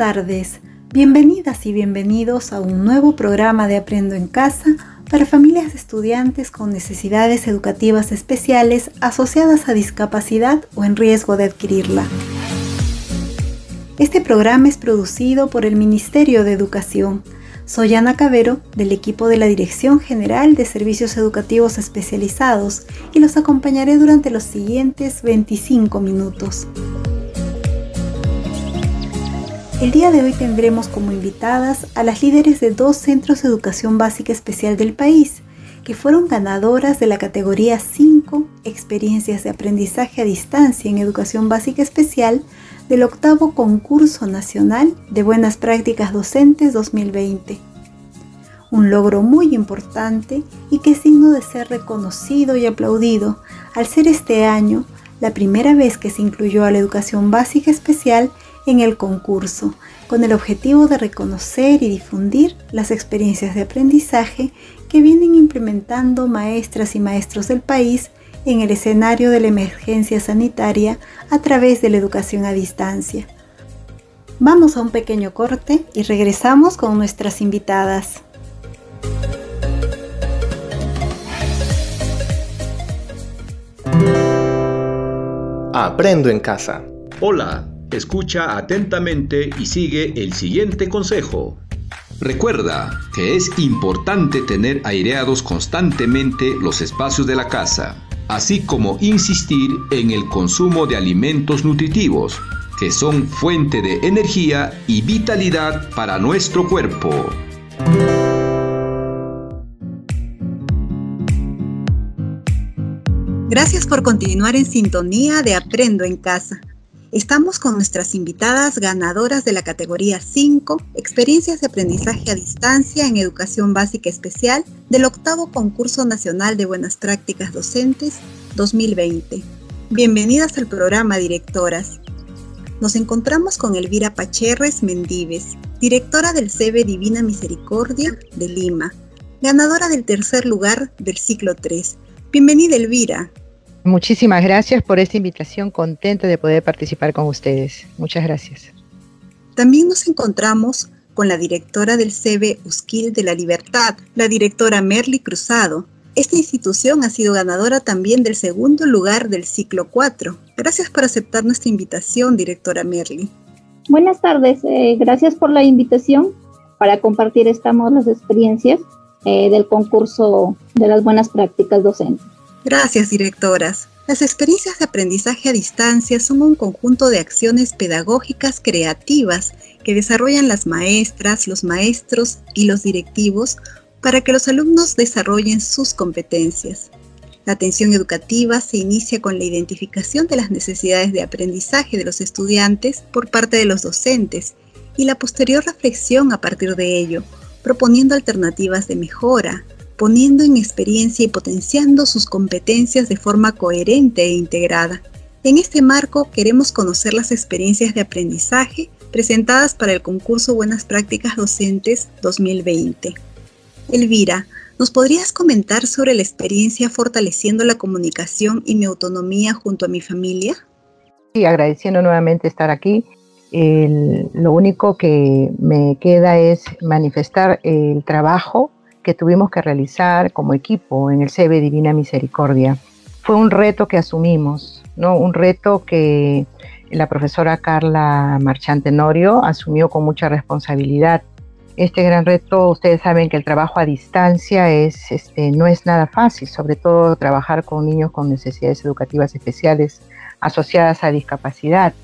Tardes, bienvenidas y bienvenidos a un nuevo programa de Aprendo en Casa para familias de estudiantes con necesidades educativas especiales asociadas a discapacidad o en riesgo de adquirirla. Este programa es producido por el Ministerio de Educación. Soy Ana Cabero del equipo de la Dirección General de Servicios Educativos Especializados y los acompañaré durante los siguientes 25 minutos. El día de hoy tendremos como invitadas a las líderes de dos centros de educación básica especial del país, que fueron ganadoras de la categoría 5 Experiencias de Aprendizaje a Distancia en Educación Básica Especial del octavo Concurso Nacional de Buenas Prácticas Docentes 2020. Un logro muy importante y que es digno de ser reconocido y aplaudido al ser este año la primera vez que se incluyó a la educación básica especial en el concurso, con el objetivo de reconocer y difundir las experiencias de aprendizaje que vienen implementando maestras y maestros del país en el escenario de la emergencia sanitaria a través de la educación a distancia. Vamos a un pequeño corte y regresamos con nuestras invitadas. Aprendo en casa. Hola, Escucha atentamente y sigue el siguiente consejo. Recuerda que es importante tener aireados constantemente los espacios de la casa, así como insistir en el consumo de alimentos nutritivos, que son fuente de energía y vitalidad para nuestro cuerpo. Gracias por continuar en sintonía de Aprendo en Casa. Estamos con nuestras invitadas ganadoras de la categoría 5, Experiencias de Aprendizaje a Distancia en Educación Básica Especial del octavo Concurso Nacional de Buenas Prácticas Docentes 2020. Bienvenidas al programa, directoras. Nos encontramos con Elvira Pacherres Mendíves, directora del CB Divina Misericordia de Lima, ganadora del tercer lugar del ciclo 3. Bienvenida, Elvira. Muchísimas gracias por esta invitación, contenta de poder participar con ustedes. Muchas gracias. También nos encontramos con la directora del CB Usquil de la Libertad, la directora Merly Cruzado. Esta institución ha sido ganadora también del segundo lugar del ciclo 4. Gracias por aceptar nuestra invitación, directora Merly. Buenas tardes, eh, gracias por la invitación para compartir estamos las experiencias eh, del concurso de las buenas prácticas docentes. Gracias, directoras. Las experiencias de aprendizaje a distancia son un conjunto de acciones pedagógicas creativas que desarrollan las maestras, los maestros y los directivos para que los alumnos desarrollen sus competencias. La atención educativa se inicia con la identificación de las necesidades de aprendizaje de los estudiantes por parte de los docentes y la posterior reflexión a partir de ello, proponiendo alternativas de mejora, poniendo en experiencia y potenciando sus competencias de forma coherente e integrada. En este marco queremos conocer las experiencias de aprendizaje presentadas para el concurso Buenas Prácticas Docentes 2020. Elvira, ¿nos podrías comentar sobre la experiencia fortaleciendo la comunicación y mi autonomía junto a mi familia? Sí, agradeciendo nuevamente estar aquí. lo único que me queda es manifestar el trabajo que tuvimos que realizar como equipo en el CB Divina Misericordia. Fue un reto que asumimos, ¿no? un reto que la profesora Carla Marchante Norio asumió con mucha responsabilidad. Este gran reto, ustedes saben que el trabajo a distancia es, este, no es nada fácil, sobre todo trabajar con niños con necesidades educativas especiales asociadas a discapacidad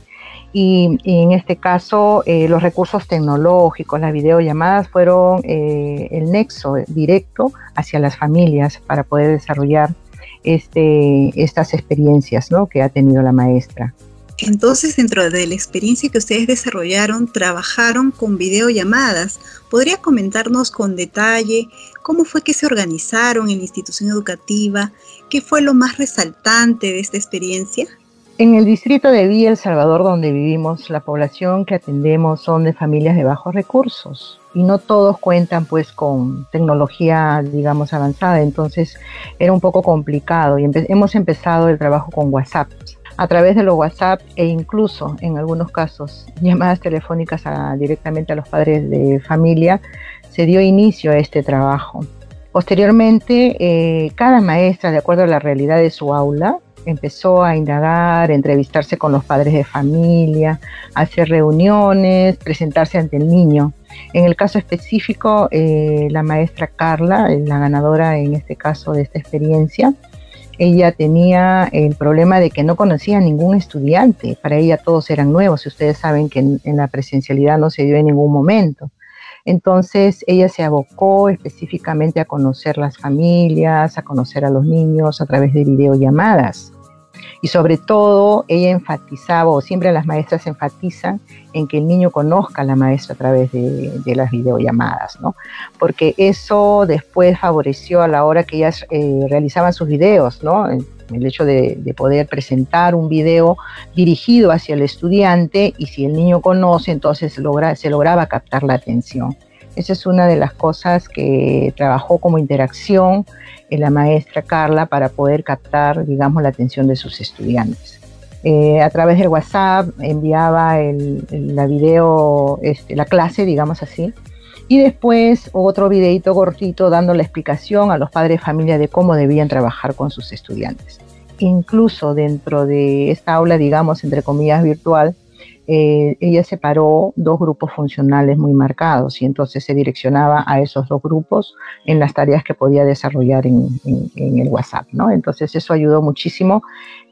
y, en este caso eh, los recursos tecnológicos, las videollamadas fueron eh, el nexo directo hacia las familias para poder desarrollar este, estas experiencias ¿no? que ha tenido la maestra. Entonces, dentro de la experiencia que ustedes desarrollaron, trabajaron con videollamadas. ¿Podría comentarnos con detalle cómo fue que se organizaron en la institución educativa? ¿Qué fue lo más resaltante de esta experiencia? En el distrito de Villa El Salvador, donde vivimos, la población que atendemos son de familias de bajos recursos y no todos cuentan pues con tecnología, digamos, avanzada. Entonces era un poco complicado y hemos empezado el trabajo con WhatsApp. a través de los WhatsApp e incluso en algunos casos llamadas telefónicas directamente a los padres de familia, se dio inicio a este trabajo. Posteriormente, eh, cada maestra, de acuerdo a la realidad de su aula, empezó a indagar, entrevistarse con los padres de familia, hacer reuniones, presentarse ante el niño. En el caso específico, eh, la maestra Carla, la ganadora en este caso de esta experiencia, ella tenía el problema de que no conocía a ningún estudiante. Para ella todos eran nuevos ustedes saben que en, la presencialidad no se dio en ningún momento. Entonces ella se abocó específicamente a conocer las familias, a conocer a los niños a través de videollamadas. Y sobre todo, ella enfatizaba, o siempre las maestras enfatizan, en que el niño conozca a la maestra a través de, las videollamadas, ¿no? Porque eso después favoreció a la hora que ellas eh, realizaban sus videos, ¿no? el hecho de, poder presentar un video dirigido hacia el estudiante y si el niño conoce, entonces logra, se lograba captar la atención. Esa es una de las cosas que trabajó como interacción en la maestra Carla para poder captar, digamos, la atención de sus estudiantes. Eh, a través del WhatsApp enviaba la video, este, la clase, digamos así, y después otro videito cortito dando la explicación a los padres de familia de cómo debían trabajar con sus estudiantes. Incluso dentro de esta aula, digamos, entre comillas, virtual, eh, ella separó dos grupos funcionales muy marcados y entonces se direccionaba a esos dos grupos en las tareas que podía desarrollar en, el WhatsApp, ¿no? Entonces eso ayudó muchísimo,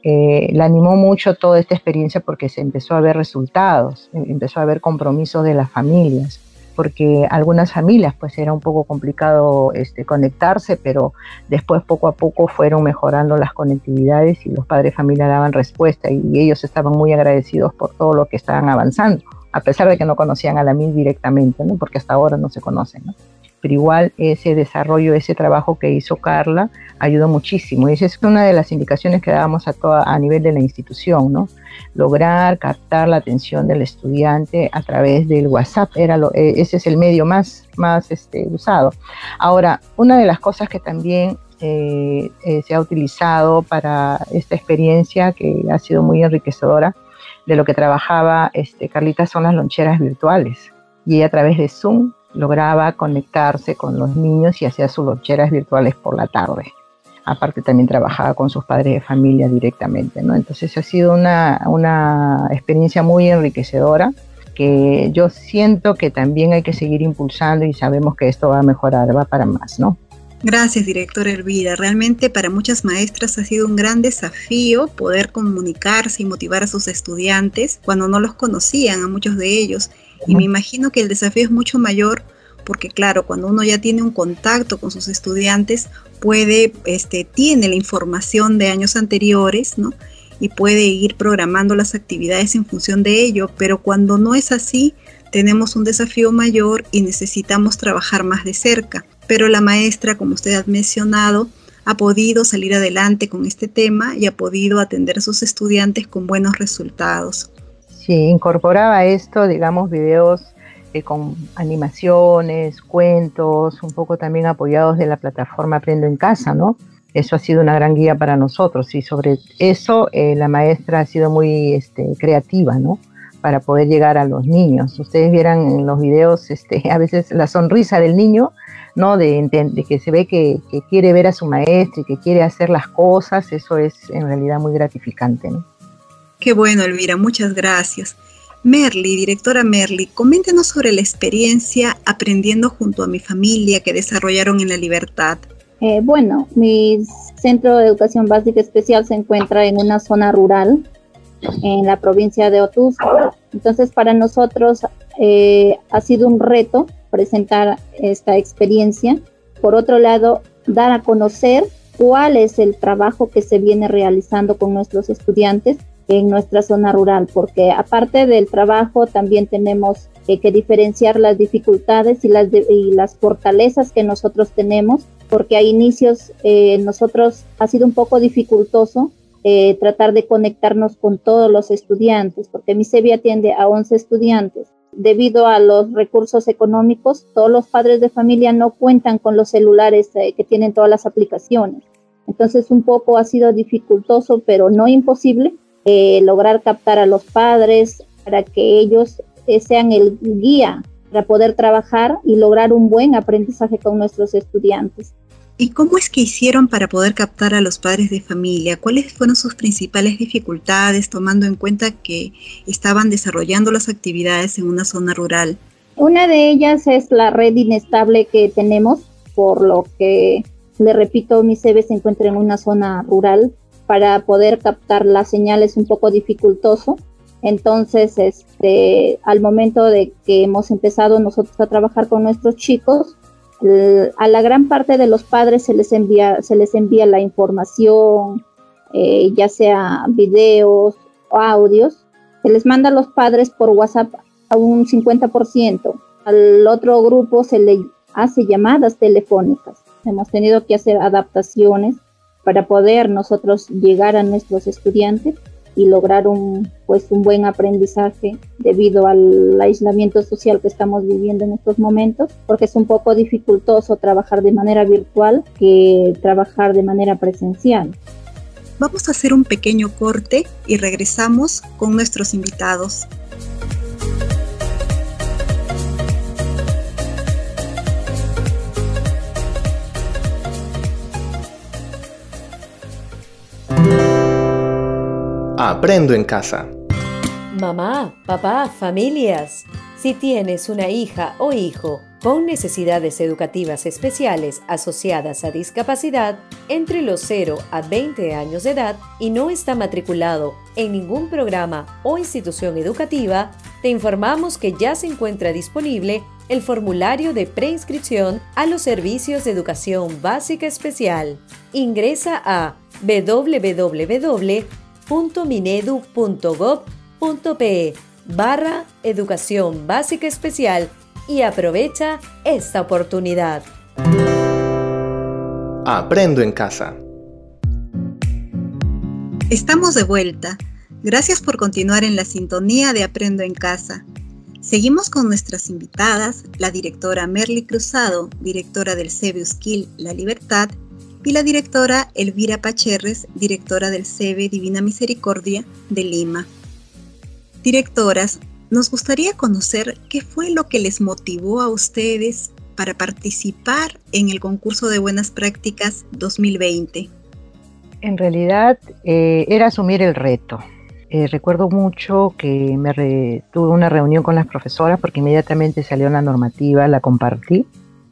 eh, la animó mucho toda esta experiencia porque se empezó a ver resultados, empezó a ver compromisos de las familias porque algunas familias pues era un poco complicado este, conectarse, pero después poco a poco fueron mejorando las conectividades y los padres de familia daban respuesta y ellos estaban muy agradecidos por todo lo que estaban avanzando, a pesar de que no conocían a la MIL directamente, ¿no? porque hasta ahora no se conocen. ¿no? Pero igual ese desarrollo, ese trabajo que hizo Carla ayudó muchísimo y esa es una de las indicaciones que dábamos a, toda, a nivel de la institución, ¿no? lograr captar la atención del estudiante a través del WhatsApp. Era lo, eh, ese es el medio más, más este, usado. Ahora, una de las cosas que también eh, eh, se ha utilizado para esta experiencia, que ha sido muy enriquecedora, de lo que trabajaba este, Carlita son las loncheras virtuales. Y a través de Zoom lograba conectarse con los niños y hacía sus loncheras virtuales por la tarde aparte también trabajaba con sus padres de familia directamente, ¿no? Entonces ha sido una, una experiencia muy enriquecedora que yo siento que también hay que seguir impulsando y sabemos que esto va a mejorar, va para más, ¿no? Gracias, directora Elvira. Realmente para muchas maestras ha sido un gran desafío poder comunicarse y motivar a sus estudiantes cuando no los conocían, a muchos de ellos. Y me imagino que el desafío es mucho mayor porque claro, cuando uno ya tiene un contacto con sus estudiantes, puede, este, tiene la información de años anteriores, ¿no? Y puede ir programando las actividades en función de ello, pero cuando no es así, tenemos un desafío mayor y necesitamos trabajar más de cerca. Pero la maestra, como usted ha mencionado, ha podido salir adelante con este tema y ha podido atender a sus estudiantes con buenos resultados. Sí, incorporaba esto, digamos, videos con animaciones, cuentos, un poco también apoyados de la plataforma Aprendo en Casa, ¿no? Eso ha sido una gran guía para nosotros y sobre eso eh, la maestra ha sido muy este, creativa, ¿no? Para poder llegar a los niños. Ustedes vieran en los videos este, a veces la sonrisa del niño, ¿no? De, que se ve que, que, quiere ver a su maestra y que quiere hacer las cosas, eso es en realidad muy gratificante, ¿no? Qué bueno, Elvira, muchas gracias. Merly, directora Merly, coméntenos sobre la experiencia aprendiendo junto a mi familia que desarrollaron en la libertad. Eh, bueno, mi centro de educación básica especial se encuentra en una zona rural en la provincia de Otuz. Entonces, para nosotros eh, ha sido un reto presentar esta experiencia. Por otro lado, dar a conocer cuál es el trabajo que se viene realizando con nuestros estudiantes en nuestra zona rural, porque aparte del trabajo también tenemos eh, que diferenciar las dificultades y las, y las fortalezas que nosotros tenemos, porque a inicios eh, nosotros ha sido un poco dificultoso eh, tratar de conectarnos con todos los estudiantes, porque mi SEBI atiende a 11 estudiantes. Debido a los recursos económicos, todos los padres de familia no cuentan con los celulares que tienen todas las aplicaciones. Entonces un poco ha sido dificultoso, pero no imposible, eh, lograr captar a los padres para que ellos eh, sean el guía para poder trabajar y lograr un buen aprendizaje con nuestros estudiantes. ¿Y cómo es que hicieron para poder captar a los padres de familia? ¿Cuáles fueron sus principales dificultades tomando en cuenta que estaban desarrollando las actividades en una zona rural? Una de ellas es la red inestable que tenemos, por lo que, le repito, mi CV se encuentra en una zona rural. Para poder captar la señal es un poco dificultoso. Entonces, este, al momento de que hemos empezado nosotros a trabajar con nuestros chicos, a la gran parte de los padres se les envía, se les envía la información, eh, ya sea videos o audios, se les manda a los padres por WhatsApp a un 50%. Al otro grupo se le hace llamadas telefónicas. Hemos tenido que hacer adaptaciones para poder nosotros llegar a nuestros estudiantes y lograr un, pues, un buen aprendizaje debido al aislamiento social que estamos viviendo en estos momentos, porque es un poco dificultoso trabajar de manera virtual que trabajar de manera presencial. Vamos a hacer un pequeño corte y regresamos con nuestros invitados. Aprendo en casa. Mamá, papá, familias. Si tienes una hija o hijo con necesidades educativas especiales asociadas a discapacidad entre los 0 a 20 años de edad y no está matriculado en ningún programa o institución educativa, te informamos que ya se encuentra disponible el formulario de preinscripción a los servicios de educación básica especial. Ingresa a www minedu.gov.pe barra Educación Básica Especial y aprovecha esta oportunidad. Aprendo en casa. Estamos de vuelta. Gracias por continuar en la sintonía de Aprendo en casa. Seguimos con nuestras invitadas, la directora Merly Cruzado, directora del CEBU Skill La Libertad, y la directora Elvira Pacherres, directora del CEBE Divina Misericordia de Lima. Directoras, nos gustaría conocer qué fue lo que les motivó a ustedes para participar en el concurso de buenas prácticas 2020. En realidad eh, era asumir el reto. Eh, recuerdo mucho que me tuve una reunión con las profesoras porque inmediatamente salió la normativa, la compartí,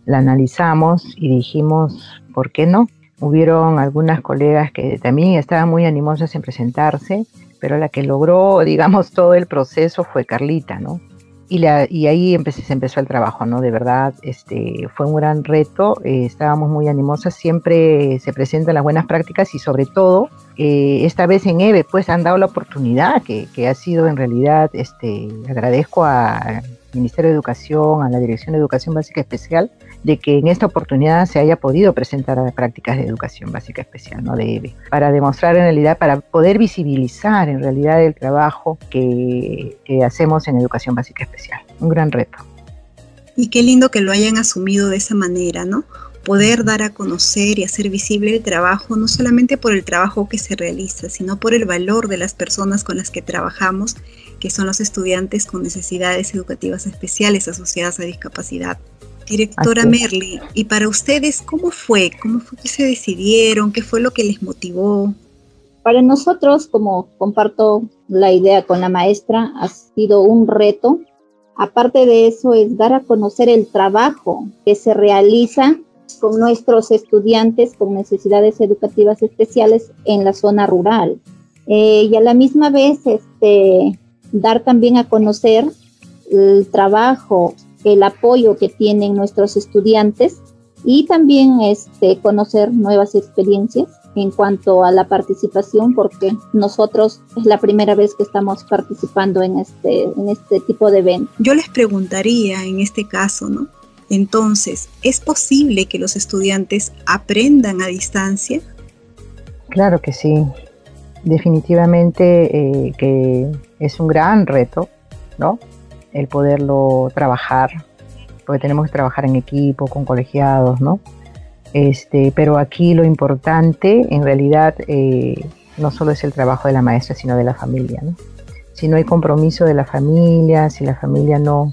la analizamos y dijimos, ¿por qué no? Hubieron algunas colegas que también estaban muy animosas en presentarse, pero la que logró, digamos, todo el proceso fue Carlita, ¿no? Y, la, y ahí se empezó el trabajo, ¿no? De verdad, este, fue un gran reto, eh, estábamos muy animosas, siempre se presentan las buenas prácticas y sobre todo, eh, esta vez en EVE, pues han dado la oportunidad, que, que ha sido en realidad, este, agradezco al Ministerio de Educación, a la Dirección de Educación Básica Especial, de que en esta oportunidad se haya podido presentar a prácticas de educación básica especial, ¿no? De EVE, para demostrar en realidad, para poder visibilizar en realidad el trabajo que, hacemos en educación básica especial. Un gran reto. Y qué lindo que lo hayan asumido de esa manera, ¿no? Poder dar a conocer y hacer visible el trabajo, no solamente por el trabajo que se realiza, sino por el valor de las personas con las que trabajamos, que son los estudiantes con necesidades educativas especiales asociadas a discapacidad. Directora Merly, y para ustedes, ¿cómo fue? ¿Cómo fue que se decidieron? ¿Qué fue lo que les motivó? Para nosotros, como comparto la idea con la maestra, ha sido un reto. Aparte de eso, es dar a conocer el trabajo que se realiza con nuestros estudiantes con necesidades educativas especiales en la zona rural. Eh, y a la misma vez, este, dar también a conocer el trabajo el apoyo que tienen nuestros estudiantes y también este, conocer nuevas experiencias en cuanto a la participación, porque nosotros es la primera vez que estamos participando en este, en este tipo de eventos. Yo les preguntaría en este caso, ¿no? Entonces, ¿es posible que los estudiantes aprendan a distancia? Claro que sí, definitivamente eh, que es un gran reto, ¿no? El poderlo trabajar, porque tenemos que trabajar en equipo, con colegiados, ¿no? Este, pero aquí lo importante, en realidad, eh, no solo es el trabajo de la maestra, sino de la familia. Si no hay compromiso de la familia, si la familia no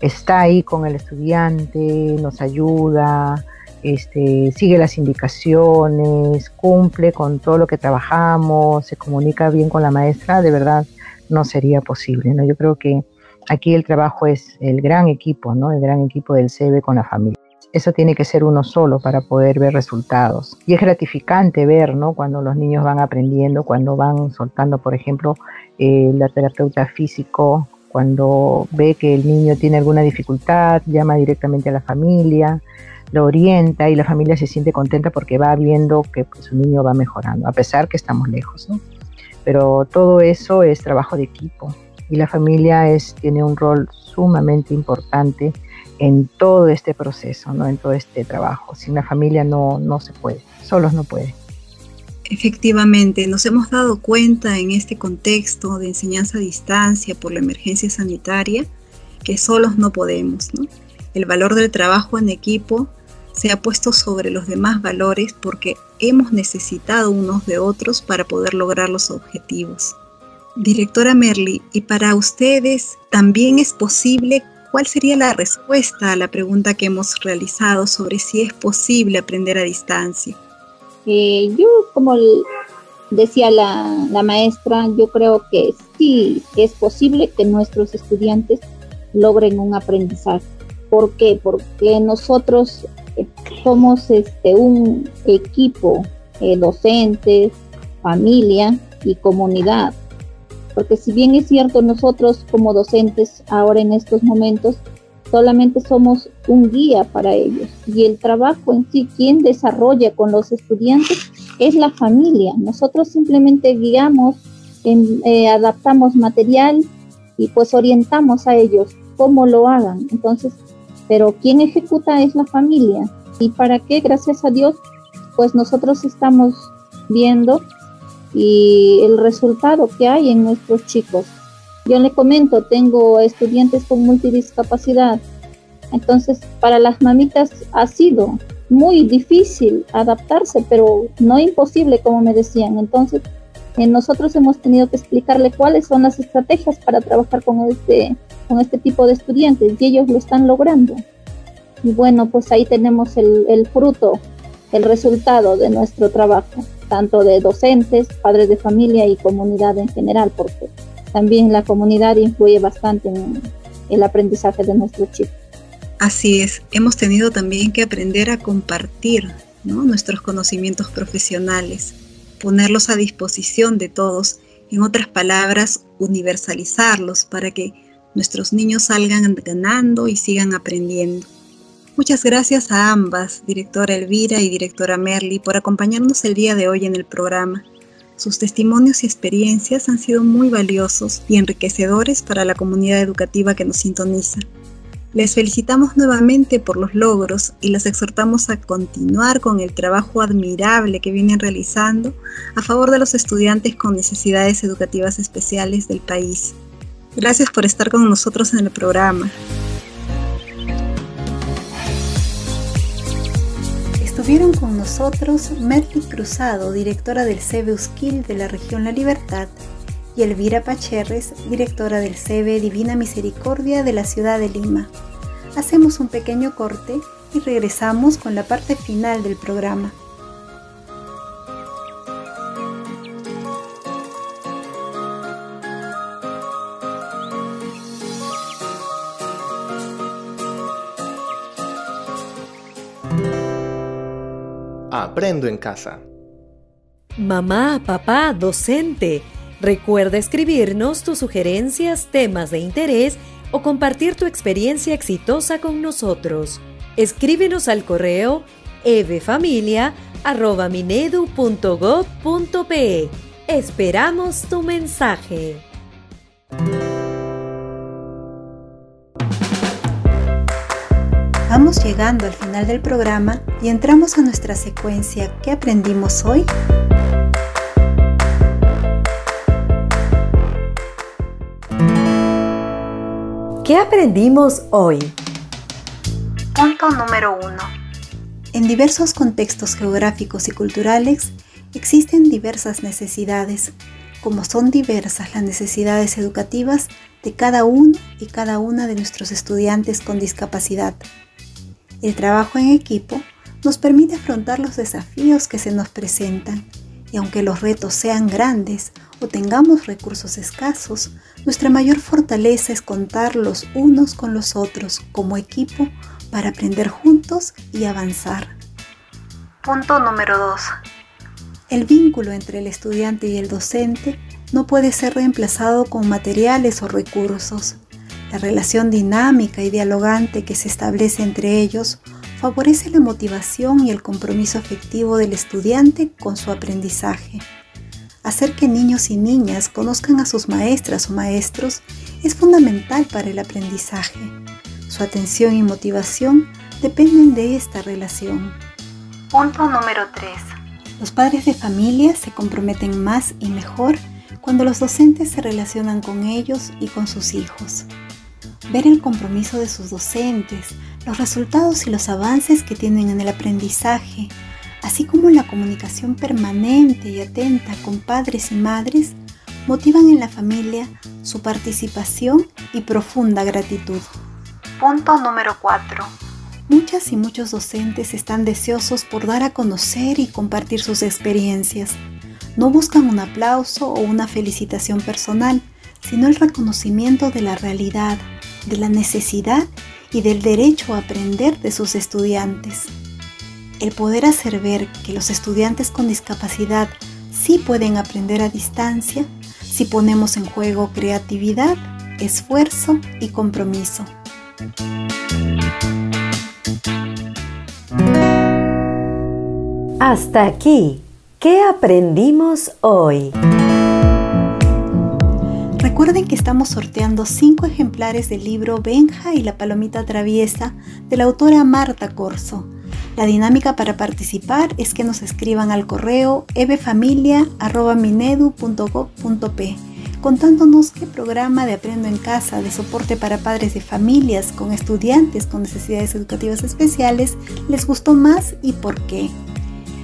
está ahí con el estudiante, nos ayuda, este, sigue las indicaciones, cumple con todo lo que trabajamos, se comunica bien con la maestra, de verdad no sería posible. ¿no? Yo creo que aquí el trabajo es el gran equipo, ¿no? el gran equipo del CEBE con la familia. Eso tiene que ser uno solo para poder ver resultados. Y es gratificante ver, ¿no? Cuando los niños van aprendiendo, cuando van soltando, por ejemplo, eh, la terapeuta físico, cuando ve que el niño tiene alguna dificultad, llama directamente a la familia, lo orienta y la familia se siente contenta porque va viendo que pues, su niño va mejorando, a pesar que estamos lejos. ¿no? Pero todo eso es trabajo de equipo y la familia es, tiene un rol sumamente importante en todo este proceso, ¿no? en todo este trabajo. Sin la familia no, no se puede, solos no puede. Efectivamente, nos hemos dado cuenta en este contexto de enseñanza a distancia por la emergencia sanitaria que solos no podemos. ¿no? El valor del trabajo en equipo se ha puesto sobre los demás valores porque hemos necesitado unos de otros para poder lograr los objetivos. Directora Merly, ¿y para ustedes también es posible? ¿Cuál sería la respuesta a la pregunta que hemos realizado sobre si es posible aprender a distancia? Eh, yo, como decía la, la maestra, yo creo que sí es posible que nuestros estudiantes logren un aprendizaje. ¿Por qué? Porque nosotros somos este, un equipo, eh, docentes, familia y comunidad. Porque si bien es cierto, nosotros como docentes ahora en estos momentos solamente somos un guía para ellos y el trabajo en sí, quien desarrolla con los estudiantes es la familia. Nosotros simplemente guiamos, eh, adaptamos material y pues orientamos a ellos cómo lo hagan. Entonces, pero quien ejecuta es la familia. ¿Y para qué? Gracias a Dios, pues nosotros estamos viendo y el resultado que hay en nuestros chicos. Yo le comento, tengo estudiantes con multidiscapacidad. Entonces, para las mamitas ha sido muy difícil adaptarse, pero no imposible, como me decían. Entonces, eh, nosotros hemos tenido que explicarle cuáles son las estrategias para trabajar con este, con este tipo de estudiantes y ellos lo están logrando. Y bueno, pues ahí tenemos el, el fruto, el resultado de nuestro trabajo, tanto de docentes, padres de familia y comunidad en general, porque también la comunidad influye bastante en el aprendizaje de nuestros chicos. Así es, hemos tenido también que aprender a compartir nuestros conocimientos profesionales, ponerlos a disposición de todos, en otras palabras, universalizarlos para que nuestros niños salgan ganando y sigan aprendiendo. Muchas gracias a ambas, directora Elvira y directora Merly, por acompañarnos el día de hoy en el programa. Sus testimonios y experiencias han sido muy valiosos y enriquecedores para la comunidad educativa que nos sintoniza. Les felicitamos nuevamente por los logros y les exhortamos a continuar con el trabajo admirable que vienen realizando a favor de los estudiantes con necesidades educativas especiales del país. Gracias por estar con nosotros en el programa. Estuvieron con nosotros Merly Cruzado, directora del CB de la región La Libertad, y Elvira Pacherres, directora del CB Divina Misericordia de la ciudad de Lima. Hacemos un pequeño corte y regresamos con la parte final del programa. Aprendo en casa. Mamá, papá, docente. Recuerda escribirnos tus sugerencias, temas de interés o compartir tu experiencia exitosa con nosotros. Escríbenos al correo evefamilia.minedu.gov.pe. Esperamos tu mensaje. Vamos llegando al final del programa y entramos a nuestra secuencia ¿Qué aprendimos hoy? ¿Qué aprendimos hoy? Punto número 1. En diversos contextos geográficos y culturales, Existen diversas necesidades, como son diversas las necesidades educativas de cada uno y cada una de nuestros estudiantes con discapacidad. El trabajo en equipo nos permite afrontar los desafíos que se nos presentan y aunque los retos sean grandes o tengamos recursos escasos, nuestra mayor fortaleza es contar los unos con los otros como equipo para aprender juntos y avanzar. Punto número 2. El vínculo entre el estudiante y el docente no puede ser reemplazado con materiales o recursos. La relación dinámica y dialogante que se establece entre ellos favorece la motivación y el compromiso afectivo del estudiante con su aprendizaje. Hacer que niños y niñas conozcan a sus maestras o maestros es fundamental para el aprendizaje. Su atención y motivación dependen de esta relación. Punto número 3. Los padres de familia se comprometen más y mejor cuando los docentes se relacionan con ellos y con sus hijos ver el compromiso de sus docentes, los resultados y los avances que tienen en el aprendizaje, así como la comunicación permanente y atenta con padres y madres, motivan en la familia su participación y profunda gratitud. Punto número 4. Muchas y muchos docentes están deseosos por dar a conocer y compartir sus experiencias. No buscan un aplauso o una felicitación personal, sino el reconocimiento de la realidad, de la necesidad y del derecho a aprender de sus estudiantes. El poder hacer ver que los estudiantes con discapacidad sí pueden aprender a distancia si ponemos en juego creatividad, esfuerzo y compromiso. Hasta aquí, ¿qué aprendimos hoy? Recuerden que estamos sorteando 5 ejemplares del libro Benja y la palomita traviesa de la autora Marta Corso. La dinámica para participar es que nos escriban al correo evefamilia.minedu.gov.p contándonos qué programa de Aprendo en Casa de soporte para padres de familias con estudiantes con necesidades educativas especiales les gustó más y por qué.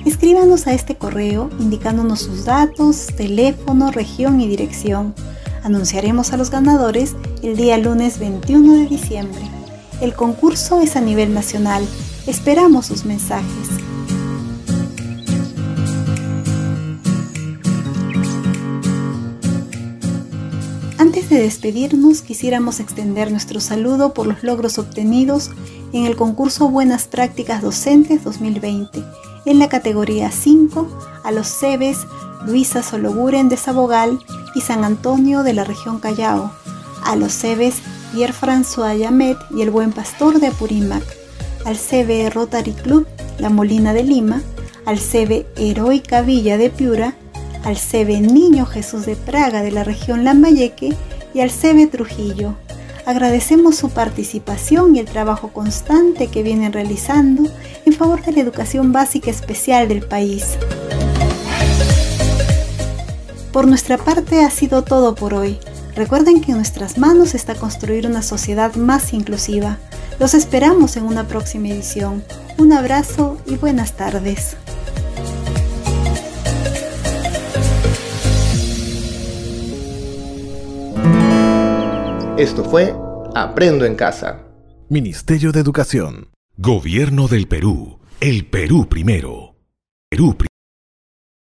Escríbanos a este correo indicándonos sus datos, teléfono, región y dirección. Anunciaremos a los ganadores el día lunes 21 de diciembre. El concurso es a nivel nacional. Esperamos sus mensajes. Antes de despedirnos, quisiéramos extender nuestro saludo por los logros obtenidos en el concurso Buenas Prácticas Docentes 2020 en la categoría 5 a los CEBES Luisa Sologuren de Sabogal y San Antonio de la región Callao, a los CEBES Pierre François Yamet y el Buen Pastor de Apurímac, al CB Rotary Club La Molina de Lima, al CB Heroica Villa de Piura, al CB Niño Jesús de Praga de la región Lambayeque y al CB Trujillo. Agradecemos su participación y el trabajo constante que vienen realizando en favor de la educación básica especial del país. Por nuestra parte ha sido todo por hoy. Recuerden que en nuestras manos está construir una sociedad más inclusiva. Los esperamos en una próxima edición. Un abrazo y buenas tardes. Esto fue Aprendo en Casa. Ministerio de Educación. Gobierno del Perú. El Perú primero. Perú primero.